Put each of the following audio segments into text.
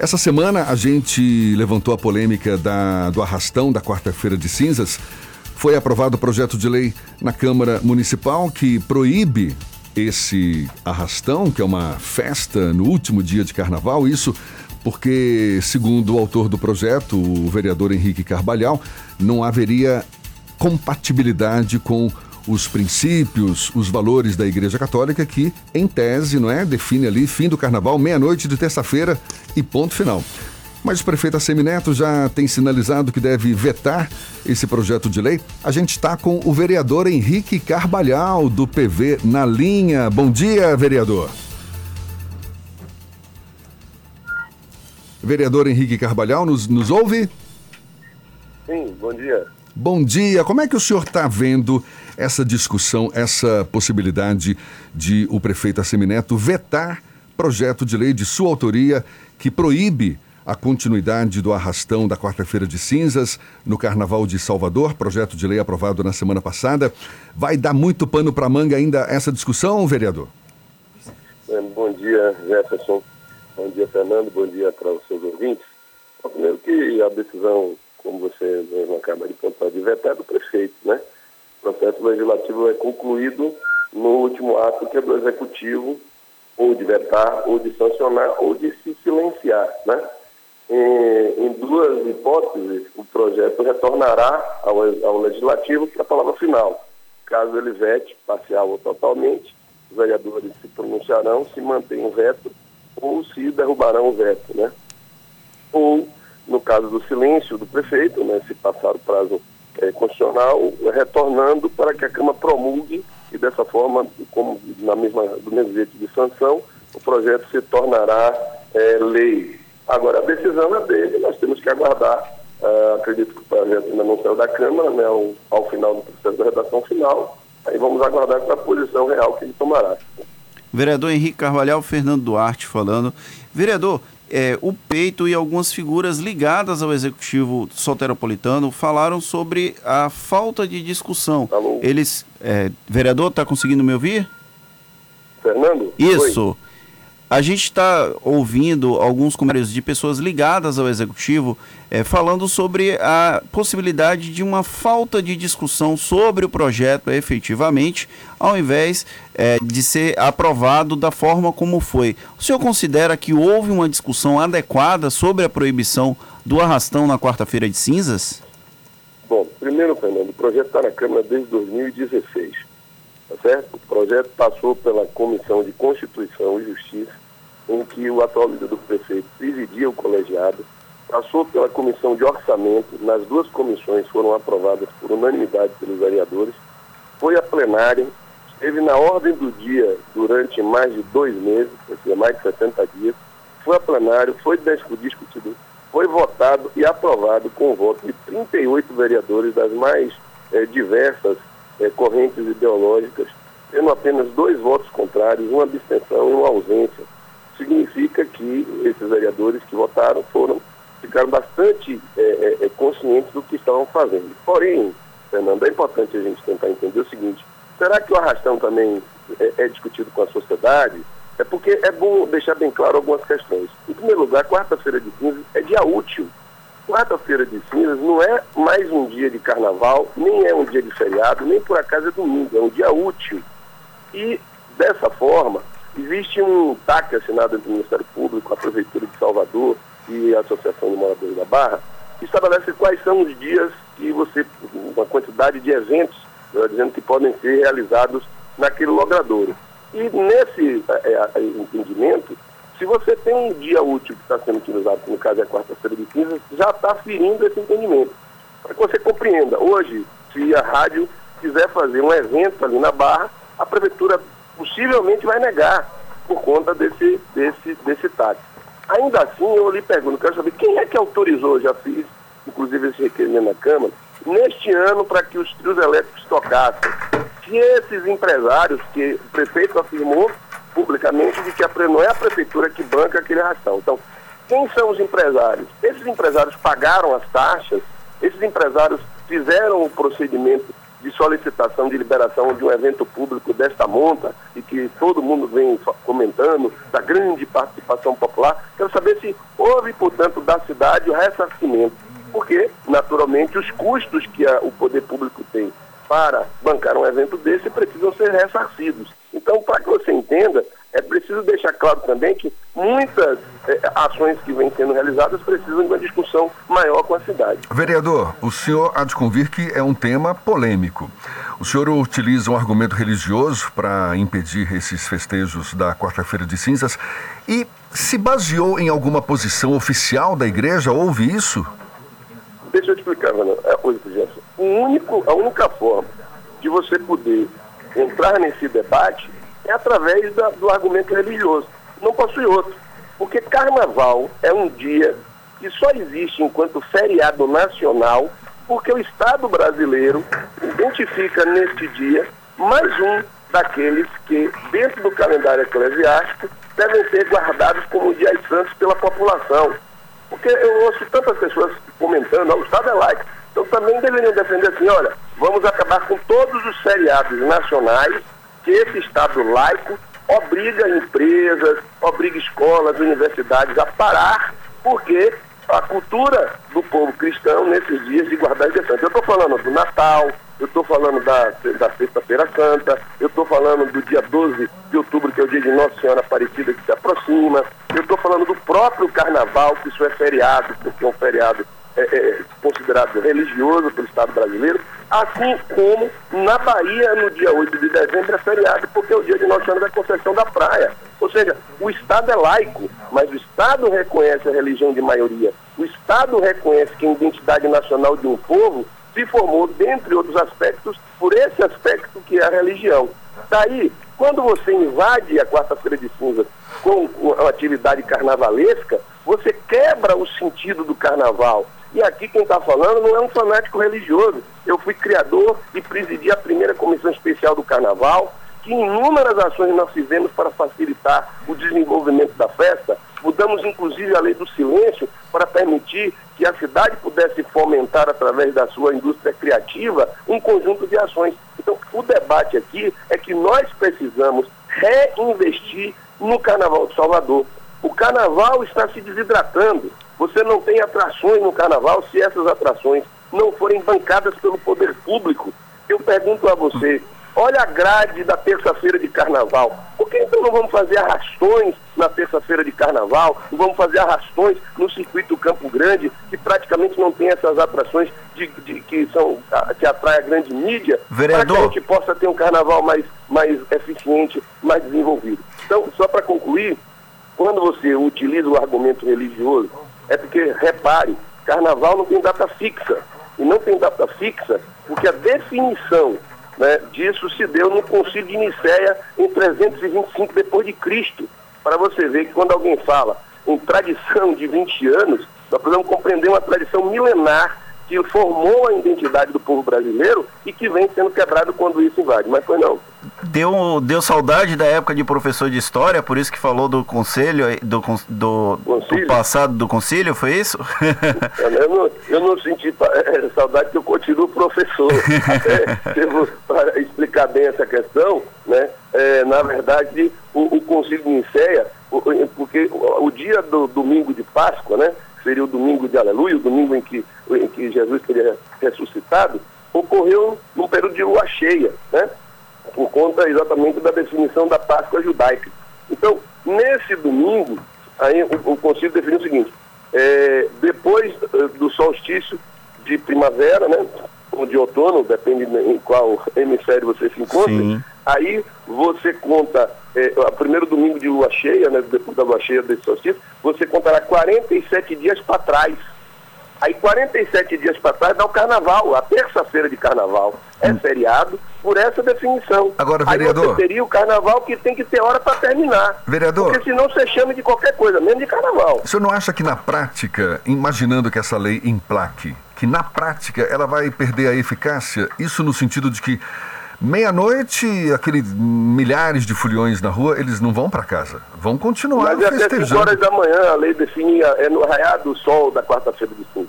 Essa semana a gente levantou a polêmica da, do arrastão da quarta-feira de cinzas. Foi aprovado o projeto de lei na Câmara Municipal que proíbe esse arrastão, que é uma festa no último dia de carnaval. Isso porque, segundo o autor do projeto, o vereador Henrique Carvalhal, não haveria compatibilidade com os princípios, os valores da Igreja Católica que, em tese, não é, define ali fim do carnaval, meia-noite de terça-feira e ponto final. Mas o prefeito Assemineto já tem sinalizado que deve vetar esse projeto de lei. A gente está com o vereador Henrique Carvalhal, do PV, na linha. Bom dia, vereador. Vereador Henrique Carvalhal, nos, nos ouve? Sim, bom dia. Bom dia. Como é que o senhor está vendo essa discussão, essa possibilidade de o prefeito Assemineto vetar projeto de lei de sua autoria que proíbe a continuidade do arrastão da quarta-feira de cinzas no Carnaval de Salvador, projeto de lei aprovado na semana passada. Vai dar muito pano para manga ainda essa discussão, vereador? É, bom dia, Jefferson. Bom dia, Fernando. Bom dia para os seus ouvintes. Primeiro que a decisão, como você mesmo acaba de pontuar, de vetar é do prefeito, né? Processo legislativo é concluído no último ato que é do executivo, ou de vetar, ou de sancionar, ou de se silenciar, né? Em, em duas hipóteses, o projeto retornará ao, ao legislativo para a palavra final. Caso ele vete, parcial ou totalmente, os vereadores se pronunciarão se mantém o veto ou se derrubarão o veto, né? Ou, no caso do silêncio do prefeito, né, se passar o prazo é, constitucional, retornando para que a Câmara promulgue e dessa forma, como na mesma, do mesmo jeito de sanção, o projeto se tornará é, lei. Agora, a decisão é dele, nós temos que aguardar. Uh, acredito que o projeto ainda não saiu da Câmara, né, ao, ao final do processo da redação final. Aí vamos aguardar com a posição real que ele tomará. Vereador Henrique Carvalhal, Fernando Duarte falando. Vereador, é, o Peito e algumas figuras ligadas ao executivo soteropolitano falaram sobre a falta de discussão. Alô? Eles, é, vereador, está conseguindo me ouvir? Fernando? Isso. Oi. A gente está ouvindo alguns comentários de pessoas ligadas ao executivo é, falando sobre a possibilidade de uma falta de discussão sobre o projeto efetivamente, ao invés é, de ser aprovado da forma como foi. O senhor considera que houve uma discussão adequada sobre a proibição do arrastão na quarta-feira de cinzas? Bom, primeiro, Fernando, o projeto está na Câmara desde 2016, tá certo? O projeto passou pela Comissão de Constituição e Justiça em que o atual líder do prefeito presidia o colegiado, passou pela comissão de orçamento, nas duas comissões foram aprovadas por unanimidade pelos vereadores, foi a plenária, esteve na ordem do dia durante mais de dois meses, seja, mais de 60 dias, foi a plenário, foi discutido, foi votado e aprovado com o voto de 38 vereadores das mais eh, diversas eh, correntes ideológicas, tendo apenas dois votos contrários, uma abstenção e uma ausência significa que esses vereadores que votaram foram ficaram bastante é, é, é, conscientes do que estavam fazendo. Porém, Fernando, é importante a gente tentar entender o seguinte: será que o arrastão também é, é discutido com a sociedade? É porque é bom deixar bem claro algumas questões. Em primeiro lugar, quarta-feira de cinzas é dia útil. Quarta-feira de cinzas não é mais um dia de carnaval, nem é um dia de feriado, nem por acaso é domingo, é um dia útil. E, dessa forma, Existe um TAC assinado entre o Ministério Público, a Prefeitura de Salvador e a Associação de Moradores da Barra, que estabelece quais são os dias que você, uma quantidade de eventos, dizendo que podem ser realizados naquele logradouro. E nesse é, é, entendimento, se você tem um dia útil que está sendo utilizado, que no caso é quarta-feira de cinzas, já está ferindo esse entendimento. Para que você compreenda, hoje, se a rádio quiser fazer um evento ali na Barra, a Prefeitura possivelmente vai negar por conta desse, desse, desse táxi. Ainda assim, eu lhe pergunto, quero saber quem é que autorizou, já fiz, inclusive esse requerimento na Câmara, neste ano para que os trios elétricos tocassem. Se esses empresários, que o prefeito afirmou publicamente de que a, não é a prefeitura que banca aquele arrastão. Então, quem são os empresários? Esses empresários pagaram as taxas, esses empresários fizeram o procedimento de solicitação de liberação de um evento público desta monta e que todo mundo vem comentando, da grande participação popular. Quero saber se houve, portanto, da cidade o ressarcimento, porque, naturalmente, os custos que a, o poder público tem para bancar um evento desse precisam ser ressarcidos. Então, para que você entenda, é preciso deixar claro também que muitas é, ações que vêm sendo realizadas precisam de uma discussão maior com a cidade. Vereador, o senhor há de convir que é um tema polêmico. O senhor utiliza um argumento religioso para impedir esses festejos da quarta-feira de cinzas e se baseou em alguma posição oficial da igreja? Houve isso? Deixa eu te explicar, Ana. É. O único, a única forma de você poder entrar nesse debate é através da, do argumento religioso. Não possui outro. Porque carnaval é um dia que só existe enquanto feriado nacional, porque o Estado brasileiro identifica neste dia mais um daqueles que, dentro do calendário eclesiástico, devem ser guardados como dias santos pela população. Porque eu ouço tantas pessoas comentando, o Estado é laico. Então também deveriam defender assim, olha, vamos acabar com todos os feriados nacionais que esse Estado laico obriga empresas, obriga escolas, universidades a parar, porque a cultura do povo cristão nesses dias de guardar e Eu estou falando do Natal, eu estou falando da, da Sexta-feira Santa, eu estou falando do dia 12 de outubro, que é o dia de Nossa Senhora Aparecida que se aproxima, eu estou falando do próprio Carnaval, que isso é feriado, porque é um feriado é, é, considerado religioso pelo Estado brasileiro, assim como na Bahia, no dia 8 de dezembro, é feriado, porque é o dia de Nossa Senhora da Conceição da Praia. Ou seja, o Estado é laico, mas o Estado reconhece a religião de maioria. O Estado reconhece que a identidade nacional de um povo se formou, dentre outros aspectos, por esse aspecto que é a religião. Daí, quando você invade a quarta-feira de cinzas com uma atividade carnavalesca, você quebra o sentido do carnaval. E aqui quem está falando não é um fanático religioso. Eu fui criador e presidi a primeira comissão especial do carnaval, que inúmeras ações nós fizemos para facilitar o desenvolvimento da festa. Mudamos inclusive a lei do silêncio para permitir que a cidade pudesse fomentar, através da sua indústria criativa, um conjunto de ações. Então, o debate aqui é que nós precisamos reinvestir no Carnaval de Salvador. O Carnaval está se desidratando. Você não tem atrações no carnaval se essas atrações não forem bancadas pelo poder público. Eu pergunto a você, olha a grade da terça-feira de carnaval. Por que então não vamos fazer arrastões na terça-feira de carnaval? Não vamos fazer arrastões no circuito Campo Grande, que praticamente não tem essas atrações de, de, que, são, que atrai a grande mídia, Vereador. para que a gente possa ter um carnaval mais, mais eficiente, mais desenvolvido. Então, só para concluir, quando você utiliza o argumento religioso é porque, repare, carnaval não tem data fixa. E não tem data fixa porque a definição né, disso se deu no Concílio de Nicéia em 325 depois de Cristo. Para você ver que quando alguém fala em tradição de 20 anos, nós precisamos compreender uma tradição milenar que formou a identidade do povo brasileiro e que vem sendo quebrado quando isso invade. Mas foi não. Deu, deu saudade da época de professor de história, por isso que falou do conselho, do, do, do passado do conselho, foi isso? eu, não, eu não senti é, saudade porque eu continuo professor. Até devo, para explicar bem essa questão, né? É, na verdade, o, o Conselho de Nicéia, porque o, o dia do domingo de Páscoa, né? Seria o domingo de Aleluia, o domingo em que, em que Jesus teria ressuscitado, ocorreu num período de lua cheia, né? por conta exatamente da definição da Páscoa judaica. Então, nesse domingo, aí o, o Conselho definiu o seguinte, é, depois uh, do solstício de primavera, né, de outono, depende em qual hemisfério você se encontra, Sim. aí você conta, é, o primeiro domingo de lua cheia, né, depois da lua cheia desse solstício, você contará 47 dias para trás. Aí 47 dias para trás dá o carnaval, a terça-feira de carnaval. É hum. feriado por essa definição. Agora, vereador. Aí você teria o carnaval que tem que ter hora para terminar. Vereador. Porque senão você chama de qualquer coisa, mesmo de carnaval. O senhor não acha que na prática, imaginando que essa lei emplaque, que na prática ela vai perder a eficácia? Isso no sentido de que Meia-noite, aqueles milhares de foliões na rua, eles não vão para casa, vão continuar Mas festejando. Mas até 5 horas da manhã, a lei definia, é no raiar do sol da quarta-feira de cinza.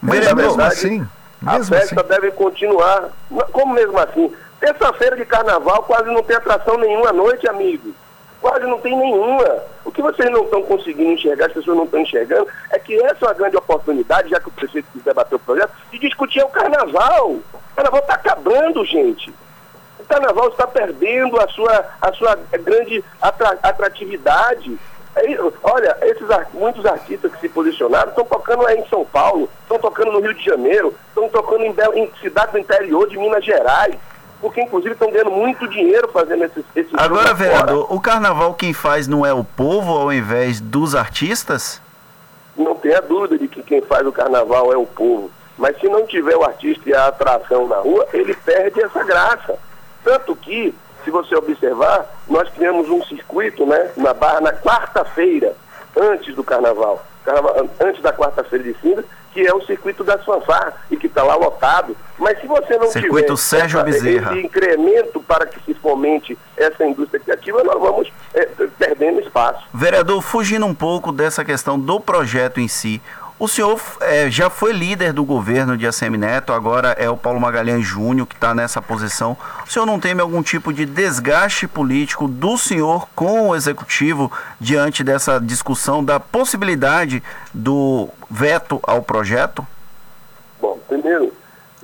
Mas, Mas mesmo verdade, assim... Mesmo a festa assim? deve continuar. Como mesmo assim? Terça-feira de carnaval quase não tem atração nenhuma à noite, amigo. Quase não tem nenhuma. O que vocês não estão conseguindo enxergar, as pessoas não estão enxergando, é que essa é uma grande oportunidade, já que o prefeito quiser bater o projeto, de discutir o carnaval. O carnaval está acabando, gente. O carnaval está perdendo a sua, a sua grande atratividade. Olha, esses muitos artistas que se posicionaram estão tocando aí em São Paulo, estão tocando no Rio de Janeiro, estão tocando em, em cidades do interior de Minas Gerais porque inclusive estão ganhando muito dinheiro fazendo esses, esses Agora, vereador, o carnaval quem faz não é o povo ao invés dos artistas? Não tenha dúvida de que quem faz o carnaval é o povo. Mas se não tiver o artista e a atração na rua, ele perde essa graça. Tanto que se você observar, nós criamos um circuito né, na Barra na quarta-feira, antes do carnaval, carnaval antes da quarta-feira de cinza, que é o circuito das fanfarras e que está lá lotado. Mas se você não circuito tiver Sérgio essa, esse incremento para que se fomente essa indústria criativa, nós vamos é, perdendo espaço. Vereador, fugindo um pouco dessa questão do projeto em si, o senhor é, já foi líder do governo de ACM Neto, agora é o Paulo Magalhães Júnior que está nessa posição. O senhor não teme algum tipo de desgaste político do senhor com o executivo diante dessa discussão da possibilidade do veto ao projeto? Bom, primeiro,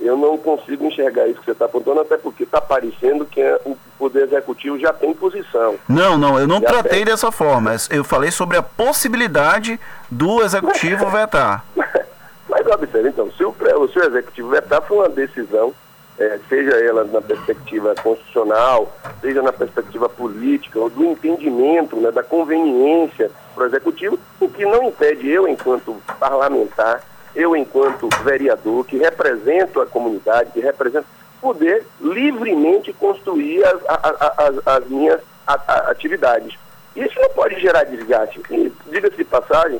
eu não consigo enxergar isso que você está apontando, até porque está parecendo que é, o Poder Executivo já tem posição. Não, não, eu não já tratei tem. dessa forma. Eu falei sobre a possibilidade do Executivo vetar. Mas observe, então, se o, se o Executivo vetar, foi uma decisão, é, seja ela na perspectiva constitucional, seja na perspectiva política, ou do entendimento, né, da conveniência para o Executivo, o que não impede eu, enquanto parlamentar, eu, enquanto vereador, que represento a comunidade, que represento, poder livremente construir as, as, as minhas atividades. Isso não pode gerar desgaste. Diga-se de passagem,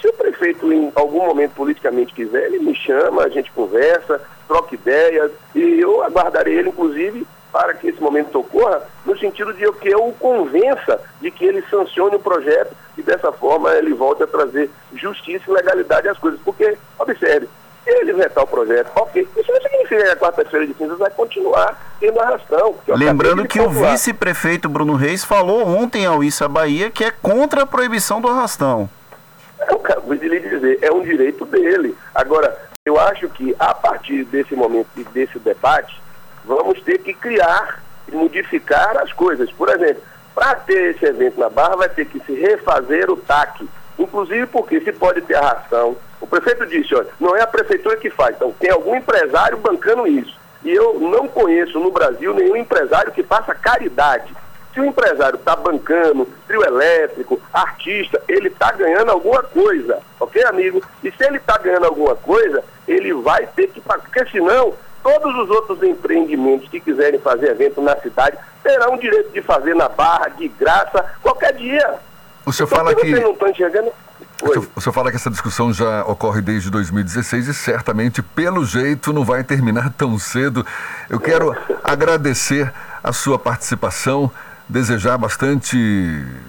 se o prefeito, em algum momento politicamente quiser, ele me chama, a gente conversa, troca ideias, e eu aguardarei ele, inclusive, para que esse momento ocorra, no sentido de que eu o convença de que ele sancione o projeto e dessa forma ele volte a trazer justiça e legalidade às coisas. Porque, observe, se ele vetar o projeto, ok, isso não significa que a quarta-feira de cinzas vai continuar tendo arrastão. Lembrando que o vice-prefeito Bruno Reis falou ontem ao Issa Bahia que é contra a proibição do arrastão. Eu acabo de lhe dizer, é um direito dele. Agora, eu acho que a partir desse momento e desse debate, vamos ter que criar e modificar as coisas. Por exemplo, para ter esse evento na Barra, vai ter que se refazer o TAC. Inclusive porque se pode ter arração. O prefeito disse, olha, não é a prefeitura que faz, então tem algum empresário bancando isso. E eu não conheço no Brasil nenhum empresário que faça caridade. Se o empresário está bancando, trio elétrico, artista, ele está ganhando alguma coisa, ok, amigo? E se ele está ganhando alguma coisa, ele vai ter que pagar, porque senão todos os outros empreendimentos que quiserem fazer evento na cidade terão o direito de fazer na barra, de graça, qualquer dia. O senhor então, fala que. Não enxergando. O senhor, o senhor fala que essa discussão já ocorre desde 2016 e certamente, pelo jeito, não vai terminar tão cedo. Eu quero agradecer a sua participação desejar bastante,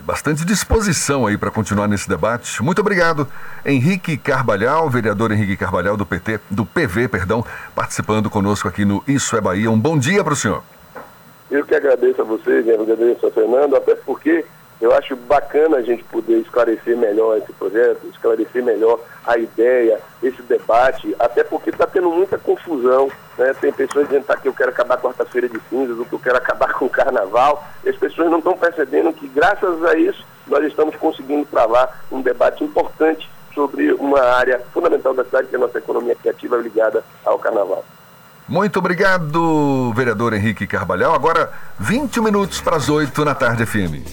bastante disposição aí para continuar nesse debate. Muito obrigado, Henrique Carvalhal, vereador Henrique Carvalhal do PT, do PV, perdão, participando conosco aqui no Isso é Bahia. Um bom dia para o senhor. Eu que agradeço a vocês, agradeço a Fernando, até porque eu acho bacana a gente poder esclarecer melhor esse projeto, esclarecer melhor a ideia, esse debate, até porque está tendo muita confusão. Né? Tem pessoas dizendo tá, que eu quero acabar quarta-feira de cinzas, ou que eu quero acabar com o carnaval. E as pessoas não estão percebendo que, graças a isso, nós estamos conseguindo travar um debate importante sobre uma área fundamental da cidade, que é a nossa economia criativa ligada ao carnaval. Muito obrigado, vereador Henrique Carvalhal. Agora, 20 minutos para as 8 na tarde, FM.